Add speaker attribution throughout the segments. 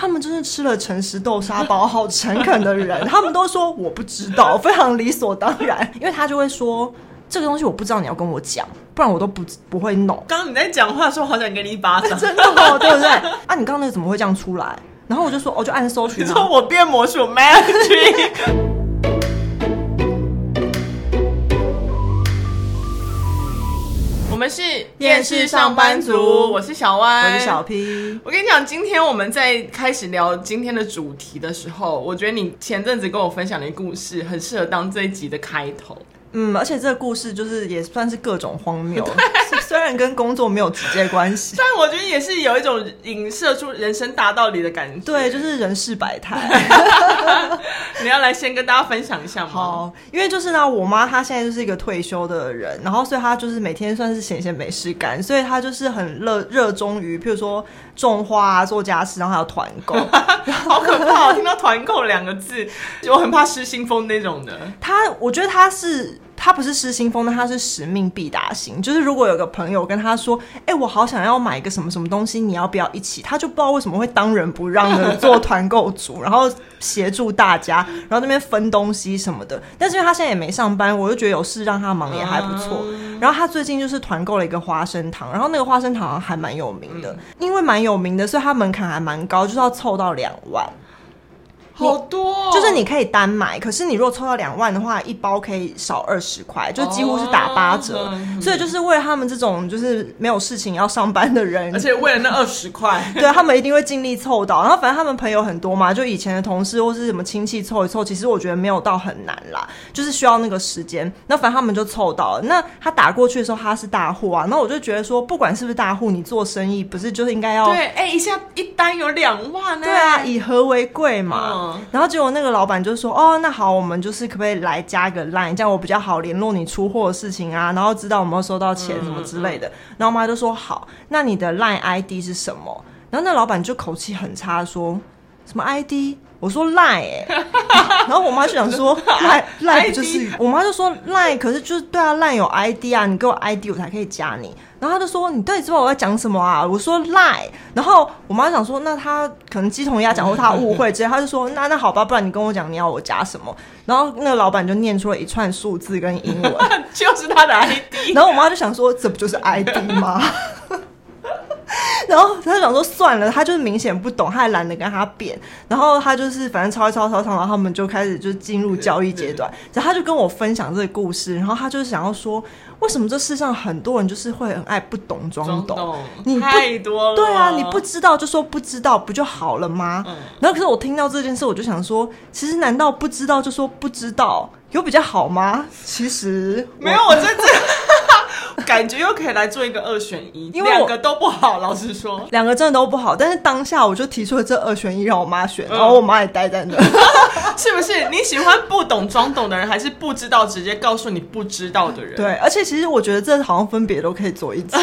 Speaker 1: 他们真是吃了诚实豆沙包，好诚恳的人。他们都说我不知道，非常理所当然。因为他就会说这个东西我不知道，你要跟我讲，不然我都不不会弄。
Speaker 2: 刚刚你在讲话的时候，好想给你一巴掌，
Speaker 1: 真的哦，对不对？啊，你刚刚那个怎么会这样出来？然后我就说，我就按搜寻，
Speaker 2: 说我变魔术 magic。们是电视上班族，我是小歪，
Speaker 1: 我是小 P。
Speaker 2: 我跟你讲，今天我们在开始聊今天的主题的时候，我觉得你前阵子跟我分享的一个故事，很适合当这一集的开头。
Speaker 1: 嗯，而且这个故事就是也算是各种荒谬，虽然跟工作没有直接关系，
Speaker 2: 但我觉得也是有一种影射出人生大道理的感觉。
Speaker 1: 对，就是人世百态。
Speaker 2: 你要来先跟大家分享一下吗？
Speaker 1: 好，因为就是呢，我妈她现在就是一个退休的人，然后所以她就是每天算是闲闲没事干，所以她就是很热热衷于，譬如说种花啊、做家事，然后还有团购。
Speaker 2: 好可怕！我听到团购两个字，我很怕失心疯那种的。
Speaker 1: 她，我觉得她是。他不是失心疯，但他是使命必达型。就是如果有个朋友跟他说：“哎、欸，我好想要买一个什么什么东西，你要不要一起？”他就不知道为什么会当仁不让的做团购组，然后协助大家，然后那边分东西什么的。但是因为他现在也没上班，我就觉得有事让他忙也还不错。然后他最近就是团购了一个花生糖，然后那个花生糖还蛮有名的，因为蛮有名的，所以他门槛还蛮高，就是要凑到两万。
Speaker 2: 好多、哦，
Speaker 1: 就是你可以单买，可是你如果抽到两万的话，一包可以少二十块，就几乎是打八折。Oh, 所以就是为了他们这种就是没有事情要上班的人，
Speaker 2: 而且为了那二十块，
Speaker 1: 对，他们一定会尽力凑到。然后反正他们朋友很多嘛，就以前的同事或是什么亲戚凑一凑，其实我觉得没有到很难啦，就是需要那个时间。那反正他们就凑到了。那他打过去的时候，他是大户啊，那我就觉得说，不管是不是大户，你做生意不是就是应该要
Speaker 2: 对？哎、欸，一下一单有两万呢、欸？
Speaker 1: 对啊，以和为贵嘛。嗯然后结果那个老板就说：“哦，那好，我们就是可不可以来加个 line，这样我比较好联络你出货的事情啊，然后知道有没有收到钱什么之类的。嗯”然后我妈就说：“好，那你的 line ID 是什么？”然后那老板就口气很差说：“什么 ID？” 我说欸、然后我妈就想说 line line 就是我妈就说 line，可是就是对啊，line 有 ID 啊，你给我 ID 我才可以加你。然后她就说你到底知道我在讲什么啊？我说 line，然后我妈想说那她可能鸡同鸭讲或她误会，直接他就说那那好吧，不然你跟我讲你要我加什么？然后那个老板就念出了一串数字跟英文，
Speaker 2: 就是他的 ID。
Speaker 1: 然后我妈就想说这不就是 ID 吗？然后他就想说算了，他就是明显不懂，他还懒得跟他辩。然后他就是反正抄一抄抄抄，然后他们就开始就进入交易阶段。然后他就跟我分享这个故事，然后他就是想要说，为什么这世上很多人就是会很爱不懂装懂？
Speaker 2: 懂
Speaker 1: 你不
Speaker 2: 太多了，
Speaker 1: 对啊，你不知道就说不知道，不就好了吗？嗯。然后可是我听到这件事，我就想说，其实难道不知道就说不知道有比较好吗？其实
Speaker 2: 没有，我真的。感觉又可以来做一个二选一，因为两个都不好。老实说，
Speaker 1: 两个真的都不好。但是当下我就提出了这二选一，让我妈选，然后我妈也待在那。
Speaker 2: 是不是你喜欢不懂装懂的人，还是不知道直接告诉你不知道的人？
Speaker 1: 对，而且其实我觉得这好像分别都可以做一集。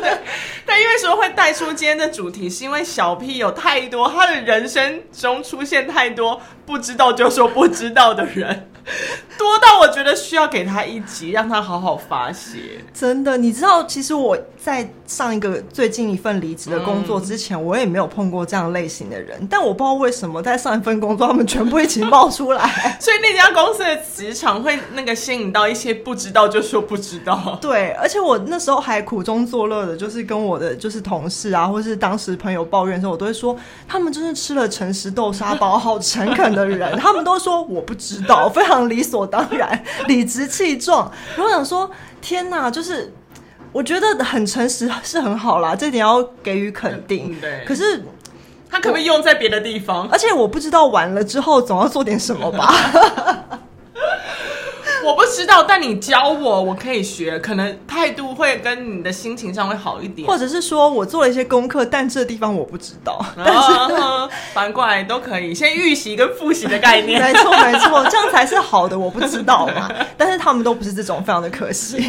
Speaker 2: 但因为说会带出今天的主题，是因为小 P 有太多他的人生中出现太多不知道就说不知道的人。多到我觉得需要给他一集，让他好好发泄。
Speaker 1: 真的，你知道，其实我在上一个最近一份离职的工作之前，嗯，我也没有碰过这样类型的人。但我不知道为什么，在上一份工作，他们全部一起冒出来。
Speaker 2: 所以那家公司的职场会那个吸引到一些不知道就说不知道。
Speaker 1: 对，而且我那时候还苦中作乐的，就是跟我的就是同事啊，或是当时朋友抱怨的时候，我都会说，他们真是吃了诚实豆沙包，好诚恳的人。他们都说我不知道，非常。理所当然，理直气壮。我想说，天哪，就是我觉得很诚实是很好啦，这点要给予肯定。对，可是
Speaker 2: 他可不可以用在别的地方？
Speaker 1: 而且我不知道完了之后总要做点什么吧。
Speaker 2: 我不知道，但你教我，我可以学，可能态度会跟你的心情上会好一点，
Speaker 1: 或者是说我做了一些功课，但这地方我不知道，但是、
Speaker 2: 啊、反过来都可以，先预习跟复习的概念，
Speaker 1: 没错没错，这样才是好的。我不知道嘛，但是他们都不是这种，非常的可惜。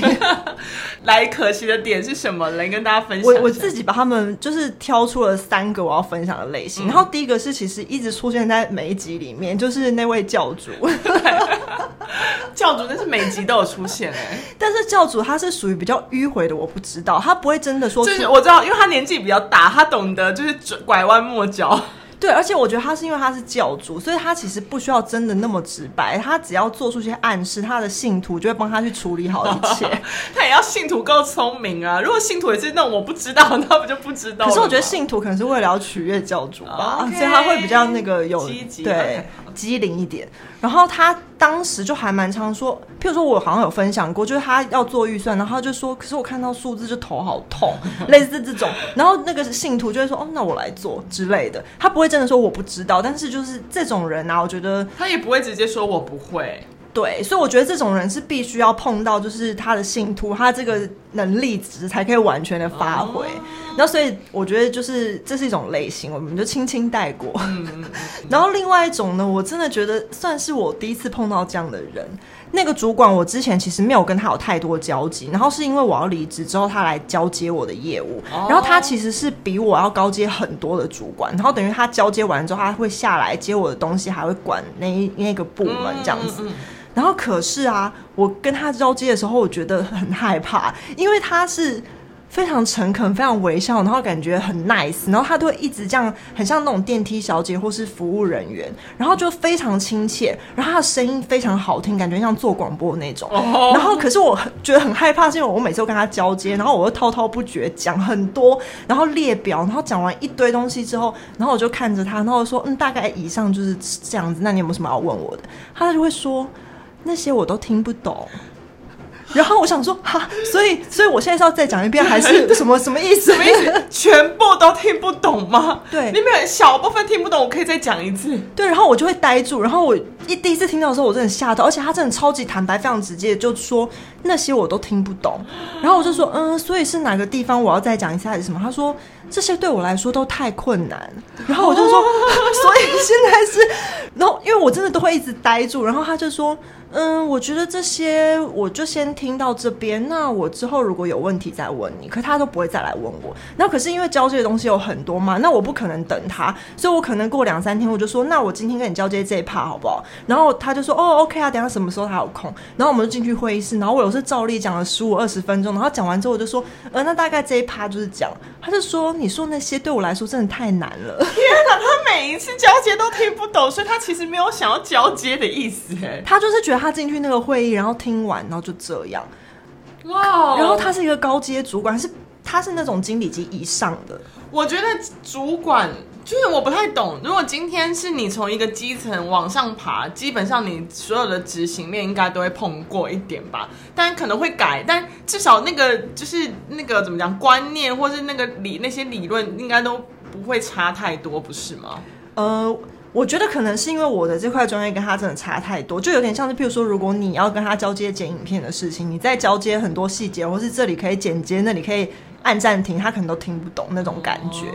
Speaker 2: 来，可惜的点是什么？来跟大家分享。
Speaker 1: 我我自己把他们就是挑出了三个我要分享的类型，嗯、然后第一个是其实一直出现在每一集里面，就是那位教主。教主，那是每集都有出现哎，但是教主他是属于比较迂回的，我不知道，他不会真的说。
Speaker 2: 就是我知道，因为他年纪比较大，他懂得就是拐弯抹角。
Speaker 1: 对，而且我觉得他是因为他是教主，所以他其实不需要真的那么直白，他只要做出一些暗示，他的信徒就会帮他去处理好一切。
Speaker 2: 他也要信徒够聪明啊！如果信徒也是那种我不知道，那不就不知道？
Speaker 1: 可是我觉得信徒可能是为了要取悦教主吧，okay, 所以他会比较那个有
Speaker 2: 积
Speaker 1: 极对。机灵一点，然后他当时就还蛮常说，譬如说我好像有分享过，就是他要做预算，然后他就说，可是我看到数字就头好痛，类似这种，然后那个信徒就会说，哦，那我来做之类的，他不会真的说我不知道，但是就是这种人啊，我觉得
Speaker 2: 他也不会直接说我不会。
Speaker 1: 对，所以我觉得这种人是必须要碰到，就是他的信徒，他这个能力值才可以完全的发挥。然后，所以我觉得就是这是一种类型，我们就轻轻带过。然后另外一种呢，我真的觉得算是我第一次碰到这样的人。那个主管，我之前其实没有跟他有太多交集，然后是因为我要离职之后，他来交接我的业务。然后他其实是比我要高阶很多的主管，然后等于他交接完之后，他会下来接我的东西，还会管那那个部门这样子。然后可是啊，我跟他交接的时候，我觉得很害怕，因为他是非常诚恳、非常微笑，然后感觉很 nice，然后他都会一直这样，很像那种电梯小姐或是服务人员，然后就非常亲切，然后他的声音非常好听，感觉像做广播那种。然后可是我觉得很害怕，是因为我每次都跟他交接，然后我又滔滔不绝讲很多，然后列表，然后讲完一堆东西之后，然后我就看着他，然后我说：“嗯，大概以上就是这样子。那你有没有什么要问我的？”他就会说。那些我都听不懂，然后我想说哈，所以所以我现在是要再讲一遍，还是什么什么意思？
Speaker 2: 什么意思？全部都听不懂吗？
Speaker 1: 对，
Speaker 2: 你们小部分听不懂，我可以再讲一次。
Speaker 1: 对，然后我就会呆住，然后我一第一次听到的时候，我真的吓到，而且他真的超级坦白，非常直接，就说那些我都听不懂。然后我就说嗯，所以是哪个地方我要再讲一次还是什么？他说这些对我来说都太困难。然后我就说，哦、所以现在是，然后因为我真的都会一直呆住，然后他就说。嗯，我觉得这些我就先听到这边。那我之后如果有问题再问你，可他都不会再来问我。那可是因为交接的东西有很多嘛，那我不可能等他，所以我可能过两三天我就说，那我今天跟你交接这一趴好不好？然后他就说，哦，OK 啊，等下什么时候他有空？然后我们就进去会议室，然后我有时照例讲了十五二十分钟，然后讲完之后我就说，呃，那大概这一趴就是讲。他就说，你说那些对我来说真的太难了。天
Speaker 2: 哪，他每一次交接都听不懂，所以他其实没有想要交接的意思。哎，
Speaker 1: 他就是觉得。他进去那个会议，然后听完，然后就这样，哇！然后他是一个高阶主管，是他是那种经理级以上的。
Speaker 2: 我觉得主管就是我不太懂。如果今天是你从一个基层往上爬，基本上你所有的执行面应该都会碰过一点吧，但可能会改，但至少那个就是那个怎么讲观念，或是那个理那些理论，应该都不会差太多，不是吗？
Speaker 1: 呃。我觉得可能是因为我的这块专业跟他真的差太多，就有点像是，譬如说，如果你要跟他交接剪影片的事情，你在交接很多细节，或是这里可以剪接，那里可以按暂停，他可能都听不懂那种感觉。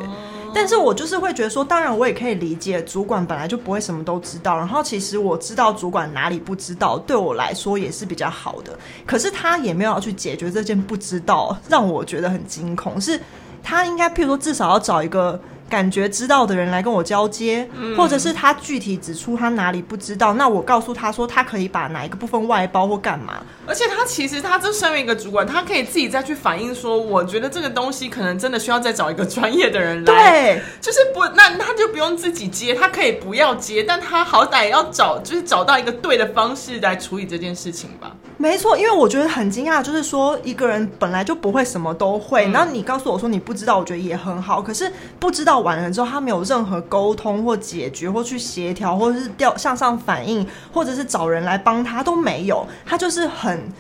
Speaker 1: 但是我就是会觉得说，当然我也可以理解，主管本来就不会什么都知道，然后其实我知道主管哪里不知道，对我来说也是比较好的。可是他也没有要去解决这件不知道，让我觉得很惊恐。是他应该譬如说，至少要找一个。感觉知道的人来跟我交接，嗯，或者是他具体指出他哪里不知道，那我告诉他说他可以把哪一个部分外包或干嘛。
Speaker 2: 而且他其实他这身为一个主管，他可以自己再去反映说，我觉得这个东西可能真的需要再找一个专业的人来。
Speaker 1: 对，
Speaker 2: 就是不，那他就不用自己接，他可以不要接，但他好歹要找，就是找到一个对的方式来处理这件事情吧。
Speaker 1: 没错，因为我觉得很惊讶，就是说一个人本来就不会什么都会，嗯，然后你告诉我说你不知道，我觉得也很好。可是不知道完了之后，他没有任何沟通或解决或去协调，或者是调向上反应，或者是找人来帮他都没有，他就是很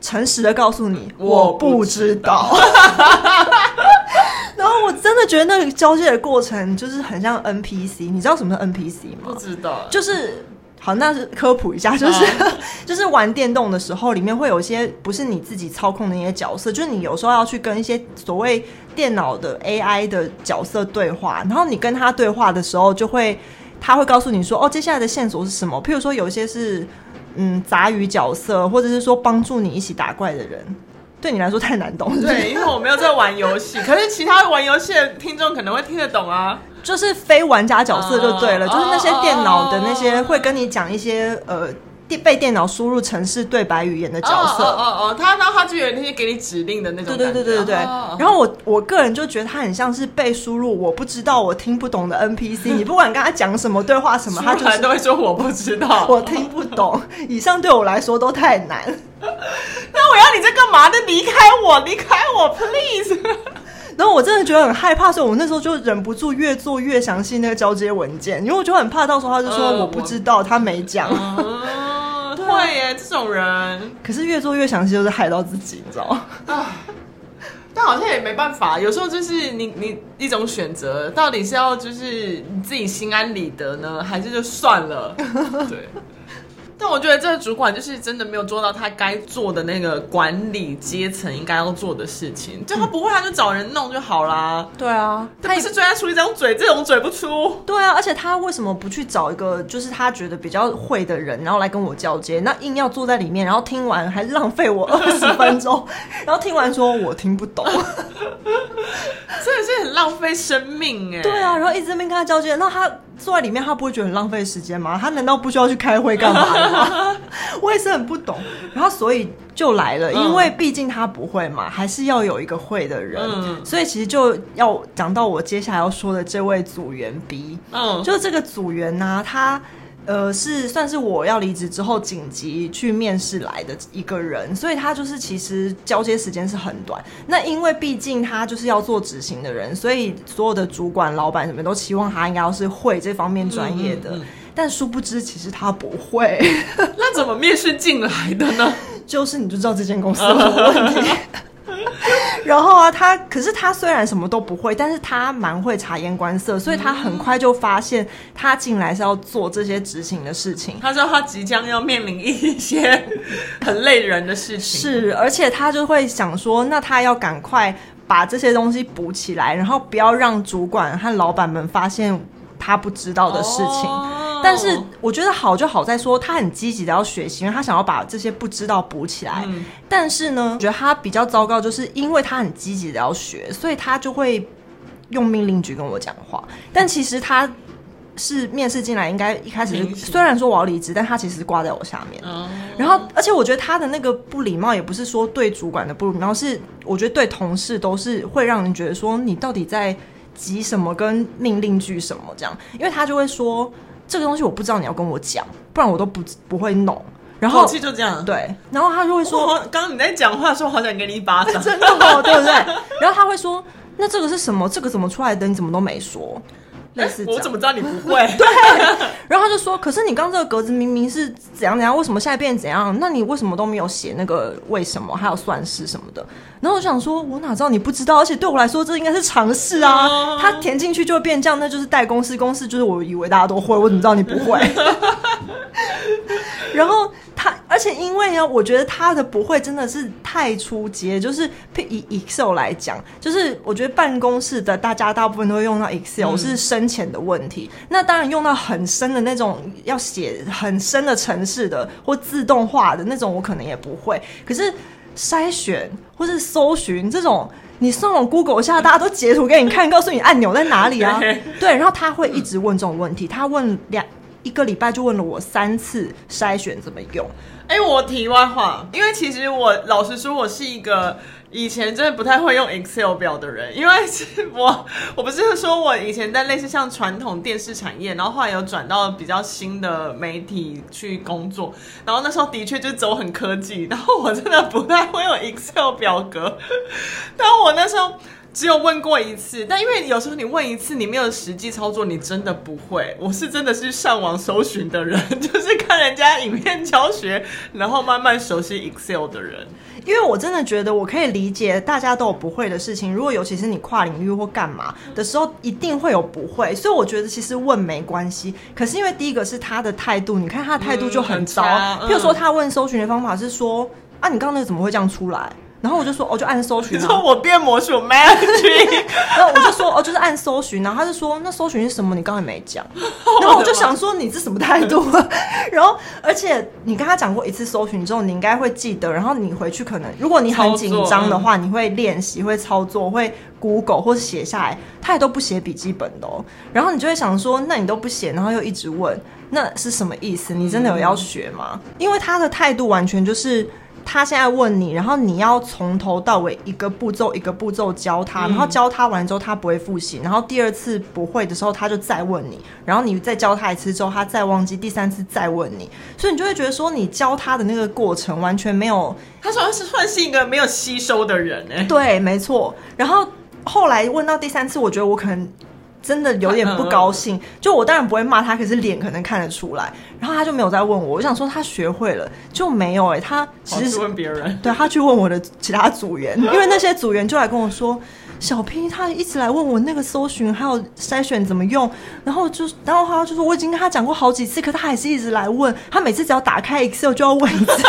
Speaker 1: 诚实的告诉你我不知道。然后我真的觉得那个交接的过程就是很像 NPC，你知道什么是 NPC 吗？
Speaker 2: 不知道，
Speaker 1: 就是。好，那是科普一下，就是、uh. 就是玩电动的时候，里面会有一些不是你自己操控的一些角色，就是你有时候要去跟一些所谓电脑的 AI 的角色对话，然后你跟他对话的时候，就会他会告诉你说，哦，接下来的线索是什么？譬如说，有一些是嗯杂鱼角色，或者是说帮助你一起打怪的人。对你来说太难懂，
Speaker 2: 对，因为我没有在玩游戏。可是其他玩游戏的听众可能会听得懂啊，
Speaker 1: 就是非玩家角色就对了，uh, 就是那些电脑的那些会跟你讲一些呃。被电脑输入城市对白语言的角色。
Speaker 2: 哦哦哦，他然后他就有那些给你指令的那种。
Speaker 1: 对对对对对。然后我我个人就觉得他很像是被输入我不知道我听不懂的 NPC。你不管跟他讲什么对话什么，他就是
Speaker 2: 都会说我不知道，
Speaker 1: 我听不懂。以上对我来说都太难。
Speaker 2: 那我要你在干嘛？那离开我，离开我，please。
Speaker 1: 然后我真的觉得很害怕，所以我那时候就忍不住越做越详细那个交接文件，因为我就很怕到时候他就说我不知道，他没讲。
Speaker 2: 会耶，这种人。
Speaker 1: 可是越做越详细，就是害到自己，你知道吗？
Speaker 2: 但好像也没办法，有时候就是你你一种选择，到底是要就是你自己心安理得呢，还是就算了？对。但我觉得这个主管就是真的没有做到他该做的那个管理阶层应该要做的事情。就他不会，他就找人弄就好啦。
Speaker 1: 对啊，
Speaker 2: 他不是最爱出一张嘴，这种嘴不出。
Speaker 1: 对啊，而且他为什么不去找一个就是他觉得比较会的人，然后来跟我交接？那硬要坐在里面，然后听完还浪费我二十分钟，然后听完说我听不懂，
Speaker 2: 真的是很浪费生命哎。
Speaker 1: 对啊，然后一直在那边跟他交接，那他。坐在里面，他不会觉得很浪费时间吗？他难道不需要去开会干嘛吗？我也是很不懂。然后所以就来了，因为毕竟他不会嘛，还是要有一个会的人。嗯、所以其实就要讲到我接下来要说的这位组员 B。嗯，就是这个组员呢、啊，他。呃，是算是我要离职之后紧急去面试来的一个人，所以他就是其实交接时间是很短。那因为毕竟他就是要做执行的人，所以所有的主管、老板什么都期望他应该要是会这方面专业的。嗯嗯嗯、但殊不知，其实他不会。
Speaker 2: 那怎么面试进来的呢？
Speaker 1: 就是你就知道这间公司有什么问题。然后啊，他可是他虽然什么都不会，但是他蛮会察言观色，所以他很快就发现他进来是要做这些执行的事情。
Speaker 2: 他知道他即将要面临一些很累人的事情，
Speaker 1: 是，而且他就会想说，那他要赶快把这些东西补起来，然后不要让主管和老板们发现他不知道的事情。哦但是我觉得好就好在说他很积极的要学习，因为他想要把这些不知道补起来。嗯、但是呢，我觉得他比较糟糕，就是因为他很积极的要学，所以他就会用命令句跟我讲话。但其实他是面试进来，应该一开始虽然说我要离职，但他其实挂在我下面。嗯、然后，而且我觉得他的那个不礼貌，也不是说对主管的不礼貌，是我觉得对同事都是会让人觉得说你到底在急什么，跟命令句什么这样，因为他就会说。这个东西我不知道，你要跟我讲，不然我都不不会弄。然后
Speaker 2: 就这样，
Speaker 1: 对。然后他就会说：“
Speaker 2: 刚刚你在讲话的时候，好想给你一巴掌。”
Speaker 1: 真的吗，对不对？然后他会说：“那这个是什么？这个怎么出来的？你怎么都没说？”类似
Speaker 2: 我怎么知道你不会？
Speaker 1: 对。然后他就说：“可是你刚这个格子明明是怎样怎样，为什么现在变怎样？那你为什么都没有写那个为什么还有算式什么的？”然后我想说：“我哪知道你不知道？而且对我来说，这应该是常识啊。嗯、他填进去就会变这样，那就是代公式，公式就是我以为大家都会，我怎么知道你不会？” 然后。他，而且因为呢，我觉得他的不会真的是太初阶，就是以 Excel 来讲，就是我觉得办公室的大家大部分都会用到 Excel，是深浅的问题。嗯、那当然用到很深的那种，要写很深的城市的或自动化的那种，我可能也不会。可是筛选或是搜寻这种，你上网 Google 下，大家都截图给你看，告诉你按钮在哪里啊？对，然后他会一直问这种问题，他问两。一个礼拜就问了我三次筛选怎么用。
Speaker 2: 哎，我题外话，因为其实我老实说，我是一个以前真的不太会用 Excel 表的人，因为我 我不是说我以前在类似像传统电视产业，然后后来有转到比较新的媒体去工作，然后那时候的确就走很科技，然后我真的不太会用 Excel 表格，但我那时候。只有问过一次，但因为有时候你问一次，你没有实际操作，你真的不会。我是真的是上网搜寻的人，就是看人家影片教学，然后慢慢熟悉 Excel 的人。
Speaker 1: 因为我真的觉得我可以理解大家都有不会的事情，如果尤其是你跨领域或干嘛的时候，一定会有不会。所以我觉得其实问没关系。可是因为第一个是他的态度，你看他的态度就很糟。嗯，很差。譬如说他问搜寻的方法是说啊，你刚刚那个怎么会这样出来？然后我就说，哦，就按搜寻。
Speaker 2: 你说我变魔术 magic，
Speaker 1: 然后我就说，哦，就是按搜寻。然后他就说，那搜寻是什么？你刚才没讲。然后我就想说，你这什么态度？然后，而且你跟他讲过一次搜寻之后，你应该会记得。然后你回去可能，如果你很紧张的话，你会练习，会操作，会 Google 或者写下来。他也都不写笔记本的哦。然后你就会想说，那你都不写，然后又一直问，那是什么意思？你真的有要学吗？因为他的态度完全就是。他现在问你，然后你要从头到尾一个步骤一个步骤教他，然后教他完之后他不会复习，然后第二次不会的时候他就再问你，然后你再教他一次之后他再忘记，第三次再问你，所以你就会觉得说你教他的那个过程完全没有，
Speaker 2: 他算是算是一个没有吸收的人哎，
Speaker 1: 对，没错。然后后来问到第三次，我觉得我可能。真的有点不高兴，就我当然不会骂他，可是脸可能看得出来。然后他就没有再问我，我想说他学会了就没有哎、欸，他其实是
Speaker 2: 问别人，
Speaker 1: 对，他去问我的其他组员，因为那些组员就来跟我说，小 P 他一直来问我那个搜寻还有筛选怎么用，然后就然后他就说我已经跟他讲过好几次，可他还是一直来问，他每次只要打开 Excel 就要问一次。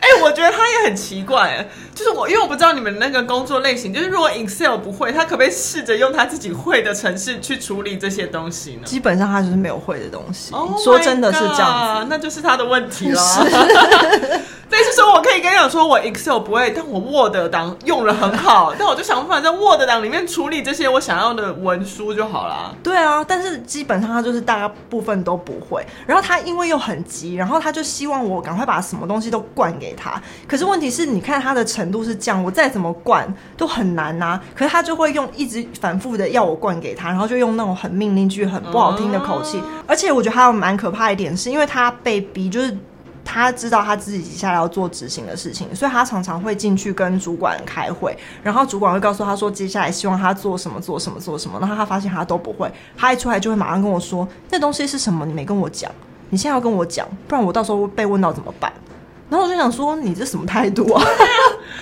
Speaker 2: 哎、欸，我觉得他也很奇怪，就是我，因为我不知道你们那个工作类型，就是如果 Excel 不会，他可不可以试着用他自己会的程式去处理这些东西呢？
Speaker 1: 基本上他就是没有会的东西。Oh、说真的是这样子，
Speaker 2: 那就是他的问题了。但是说，我可以跟你讲，说我 Excel 不会，但我 Word 档用了很好，但我就想办法在 Word 档里面处理这些我想要的文书就好了。
Speaker 1: 对啊，但是基本上他就是大部分都不会。然后他因为又很急，然后他就希望我赶快把什么东西都灌给他。可是问题是，你看他的程度是这样，我再怎么灌都很难呐、啊。可是他就会用一直反复的要我灌给他，然后就用那种很命令句、很不好听的口气。而且我觉得还有蛮可怕一点，是因为他被逼就是。他知道他自己接下来要做执行的事情，所以他常常会进去跟主管开会，然后主管会告诉他说，接下来希望他做什么做什么做什么，然后他发现他都不会，他一出来就会马上跟我说，那东西是什么？你没跟我讲，你现在要跟我讲，不然我到时候被问到怎么办？然后我就想说，你这什么态度啊？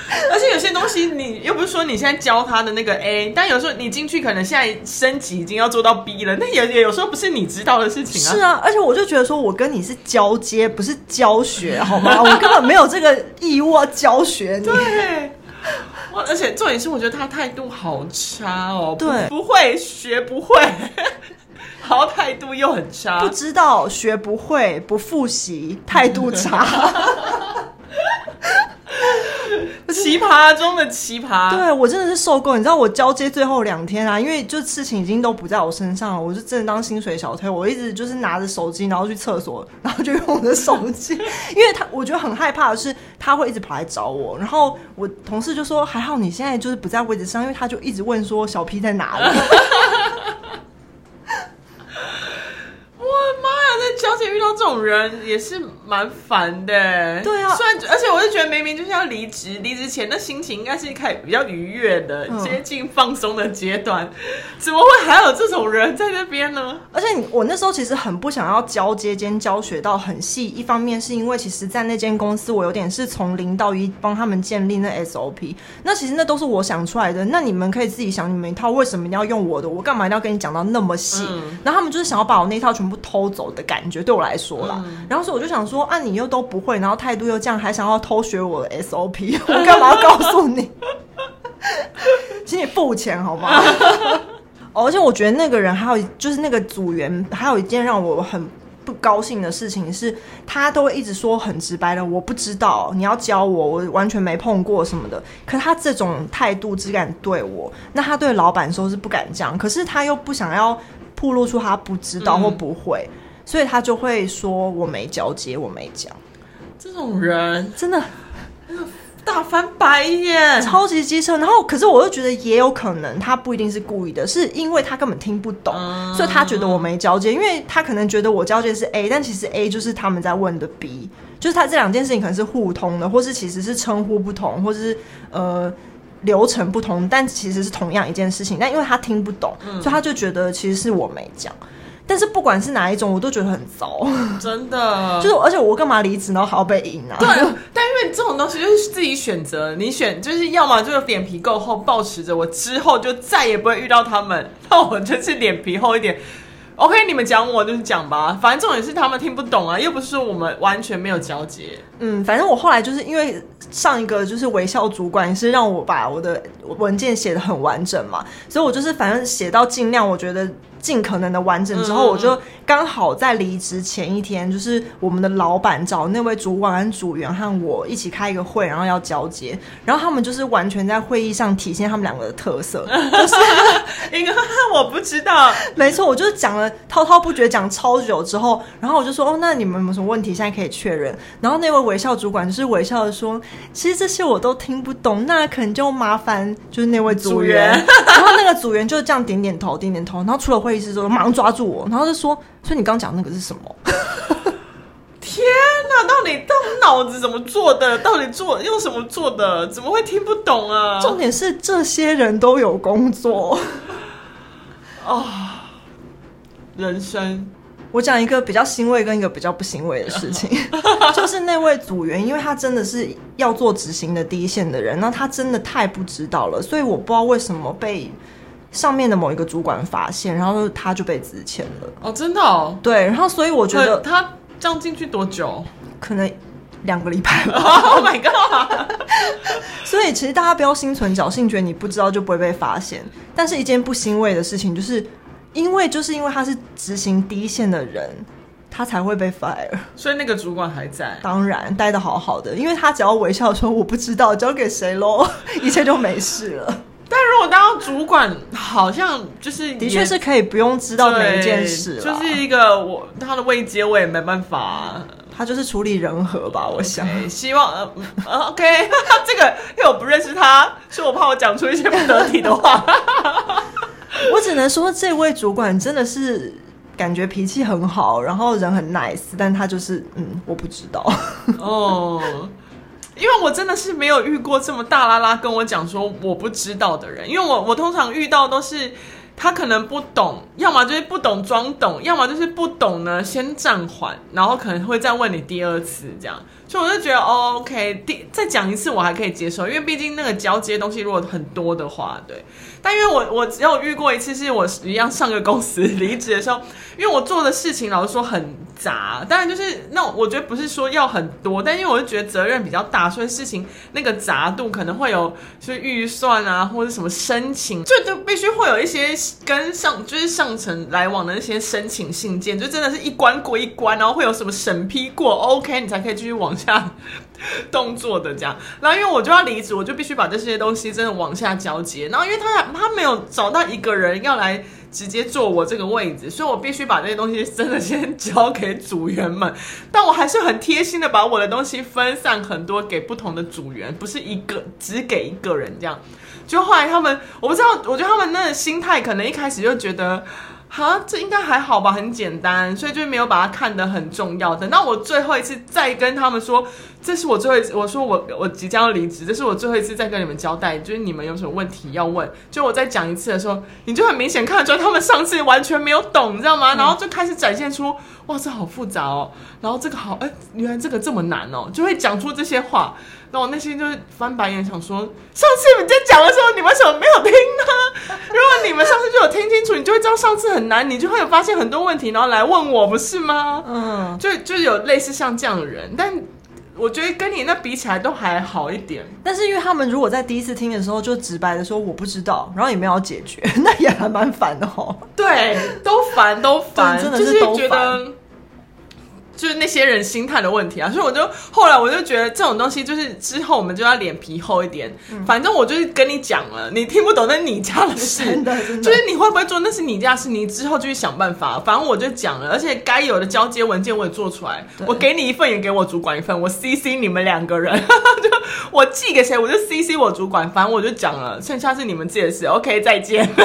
Speaker 2: 而且有些东西，你又不是说你现在教他的那个 A，但有时候你进去可能现在升级已经要做到 B 了，那也也有时候不是你知道的事情啊。
Speaker 1: 是啊，而且我就觉得说，我跟你是交接，不是教学，好吗？我根本没有这个义务要教学你。
Speaker 2: 对，我而且重点是，我觉得他态度好差哦，
Speaker 1: 对，
Speaker 2: 不，不会学不会。然后态度又很差，
Speaker 1: 不知道学不会，不复习，态度差，
Speaker 2: 奇葩中的奇葩。
Speaker 1: 对，我真的是受够，你知道我交接最后两天啊，因为就事情已经都不在我身上了，我就真的当薪水小偷，我一直就是拿着手机，然后去厕所，然后就用我的手机，因为他我觉得很害怕的是他会一直跑来找我，然后我同事就说还好你现在就是不在位置上，因为他就一直问说小 P 在哪里。
Speaker 2: 而且遇到这种人也是蛮烦的。
Speaker 1: 对啊，
Speaker 2: 虽然而且我就觉得明明就是要离职，离职前的心情应该是开比较愉悦的，嗯、接近放松的阶段，怎么会还有这种人在那边呢？
Speaker 1: 而且我那时候其实很不想要交接间教学到很细，一方面是因为其实，在那间公司我有点是从零到一帮他们建立那 SOP，那其实那都是我想出来的，那你们可以自己想你们一套，为什么你要用我的？我干嘛一定要跟你讲到那么细？嗯、然后他们就是想要把我那套全部偷走的感觉。对我来说啦，嗯、然后所以我就想说啊，你又都不会，然后态度又这样，还想要偷学我的 SOP，我干嘛要告诉你？请你付钱好吗？而 且我觉得那个人还有就是那个组员，还有一件让我很不高兴的事情是，他都会一直说很直白的，我不知道，你要教我，我完全没碰过什么的。可他这种态度只敢对我，那他对老板说是不敢这样，可是他又不想要暴露出他不知道或不会。嗯所以他就会说我没交接，我没讲。
Speaker 2: 这种人
Speaker 1: 真的
Speaker 2: 大翻白眼，
Speaker 1: 超级机车。然后，可是我又觉得也有可能他不一定是故意的，是因为他根本听不懂，嗯、所以他觉得我没交接。因为他可能觉得我交接是 A，但其实 A 就是他们在问的 B，就是他这两件事情可能是互通的，或是其实是称呼不同，或是呃流程不同，但其实是同样一件事情。但因为他听不懂，嗯、所以他就觉得其实是我没讲。但是不管是哪一种，我都觉得很糟，
Speaker 2: 真的。
Speaker 1: 就是，而且我干嘛离职，然后还要被赢啊？
Speaker 2: 对，但因为这种东西就是自己选择，你选就是要么就是脸皮够厚，保持着我之后就再也不会遇到他们，那我就是脸皮厚一点，OK，你们讲我就是讲吧，反正重点是他们听不懂啊，又不是说我们完全没有交接。
Speaker 1: 嗯，反正我后来就是因为上一个就是微笑主管是让我把我的文件写的很完整嘛，所以我就是反正写到尽量我觉得。尽可能的完整之后，我就刚好在离职前一天，就是我们的老板找那位主管跟组员和我一起开一个会，然后要交接，然后他们就是完全在会议上体现他们两个的特色，就是
Speaker 2: 一个我不知道，
Speaker 1: 没错，我就是讲了滔滔不绝讲超久之后，然后我就说哦，那你们有什么问题？现在可以确认。然后那位微笑主管就是微笑的说，其实这些我都听不懂，那可能就麻烦就是那位组员，组员然后那个组员就这样点点头，点点头，然后除了会议室之后，马上抓住我，然后就说：“所以你刚讲那个是什么？”
Speaker 2: 天哪！到底他们脑子怎么做的？到底做用什么做的？怎么会听不懂啊？
Speaker 1: 重点是这些人都有工作
Speaker 2: 啊。人生，
Speaker 1: 我讲一个比较欣慰跟一个比较不欣慰的事情，就是那位组员，因为他真的是要做执行的第一线的人，那他真的太不知道了，所以我不知道为什么被。上面的某一个主管发现，然后他就被辞遣了。
Speaker 2: 哦，真的哦。
Speaker 1: 对，然后所以我觉得
Speaker 2: 他这样进去多久？
Speaker 1: 可能两个礼拜吧。
Speaker 2: Oh my god！
Speaker 1: 所以其实大家不要心存侥幸，觉得你不知道就不会被发现。但是一件不欣慰的事情，就是因为就是因为他是执行第一线的人，他才会被 fire。
Speaker 2: 所以那个主管还在？
Speaker 1: 当然，待的好好的，因为他只要微笑说我不知道，交给谁喽，一切就没事了。
Speaker 2: 但如果当主管，好像就是
Speaker 1: 的确是可以不用知道每一件事，
Speaker 2: 就是一个我他的位阶我也没办法，
Speaker 1: 他就是处理人和吧，我想。
Speaker 2: Okay, 希望，OK，这个因为我不认识他，所以我怕我讲出一些不得体的话。
Speaker 1: 我只能说，这位主管真的是感觉脾气很好，然后人很 nice，但他就是嗯，我不知道
Speaker 2: 哦。因为我真的是没有遇过这么大拉拉跟我讲说我不知道的人，因为我我通常遇到都是他可能不懂，要么就是不懂装懂，要么就是不懂呢先暂缓，然后可能会再问你第二次这样，所以我就觉得、哦、OK，第再讲一次我还可以接受，因为毕竟那个交接东西如果很多的话，对。但因为我我只有遇过一次，是我一样上个公司离职的时候，因为我做的事情老实说很。杂，当然就是那，我觉得不是说要很多，但因为我就觉得责任比较大，所以事情那个杂度可能会有，就是预算啊，或者什么申请，就就必须会有一些跟上就是上层来往的那些申请信件，就真的是一关过一关，然后会有什么审批过，OK，你才可以继续往下动作的这样。然后因为我就要离职，我就必须把这些东西真的往下交接。然后因为他他没有找到一个人要来。直接坐我这个位置，所以我必须把这些东西真的先交给组员们。但我还是很贴心的把我的东西分散很多给不同的组员，不是一个只给一个人这样。就后来他们，我不知道，我觉得他们那个心态可能一开始就觉得。哈，这应该还好吧，很简单，所以就没有把它看得很重要。等到我最后一次再跟他们说，这是我最后一次，我说我我即将要离职，这是我最后一次再跟你们交代，就是你们有什么问题要问，就我再讲一次的时候，你就很明显看得出来他们上次完全没有懂，你知道吗？然后就开始展现出，哇，这好复杂哦，然后这个好，哎，原来这个这么难哦，就会讲出这些话。那我内心就是翻白眼，想说，上次你们在讲的时候，你们为什么没有听呢？如果你们上次就有听清楚，你就会知道上次很难，你就会有发现很多问题，然后来问我，不是吗？嗯，就就有类似像这样的人，但我觉得跟你那比起来都还好一点。
Speaker 1: 但是因为他们如果在第一次听的时候就直白的说我不知道，然后也没有解决，那也还蛮烦的哦。
Speaker 2: 对，都烦都烦，
Speaker 1: 真的是都
Speaker 2: 烦。就是那些人心态的问题啊，所以我就后来我就觉得这种东西就是之后我们就要脸皮厚一点。嗯、反正我就是跟你讲了，你听不懂那是你家的事，
Speaker 1: 真的真的。
Speaker 2: 就是你会不会做那是你家事，你之后就去想办法。反正我就讲了，而且该有的交接文件我也做出来，我给你一份也给我主管一份，我 CC 你们两个人，就我寄给谁我就 CC 我主管，反正我就讲了，剩下是你们自己的事。OK，再见，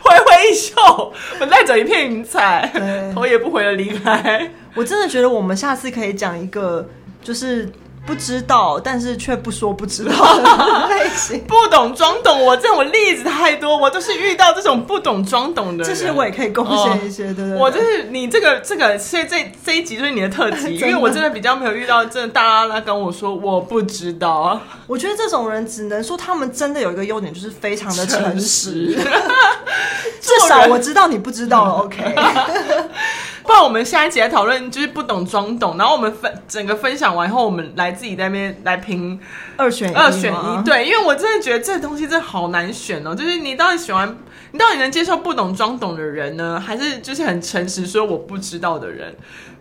Speaker 2: 挥挥衣袖，我带着一片云彩，头也不回的离开。
Speaker 1: 我真的觉得我们下次可以讲一个，就是不知道，但是却不说不知道的 类型，
Speaker 2: 不懂装懂。我这种例子太多，我都是遇到这种不懂装懂的人。
Speaker 1: 这些我也可以贡献一些，哦、对，对对。
Speaker 2: 我就是你这个这个，所以这这一集就是你的特辑，因为我真的比较没有遇到真的大拉拉跟我说我不知道。
Speaker 1: 我觉得这种人只能说他们真的有一个优点，就是非常的诚实。诚实 至少我知道你不知道了，OK。
Speaker 2: 不然我们下一集来讨论，就是不懂装懂，然后我们分整个分享完以后，我们来自己在那边来评
Speaker 1: 二选一，
Speaker 2: 二选一。对，因为我真的觉得这东西真的好难选哦。就是你到底喜欢，你到底能接受不懂装懂的人呢，还是就是很诚实说我不知道的人？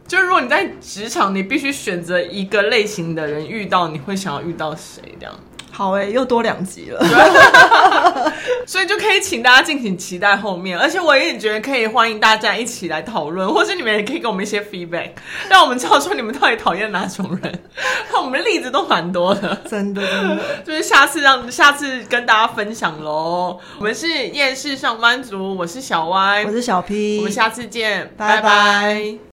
Speaker 2: 就是如果你在职场，你必须选择一个类型的人遇到，你会想要遇到谁这样？
Speaker 1: 好哎、欸，又多两集了，
Speaker 2: 所以就可以请大家敬请期待后面。而且我也觉得可以欢迎大家一起来讨论，或是你们也可以给我们一些 feedback，让我们知道说你们到底讨厌哪种人。那 我们的例子都蛮多的，
Speaker 1: 真的真的，
Speaker 2: 就是下次让下次跟大家分享喽。我们是夜市上班族，我是小歪，
Speaker 1: 我是小 P，
Speaker 2: 我们下次见，
Speaker 1: 拜拜。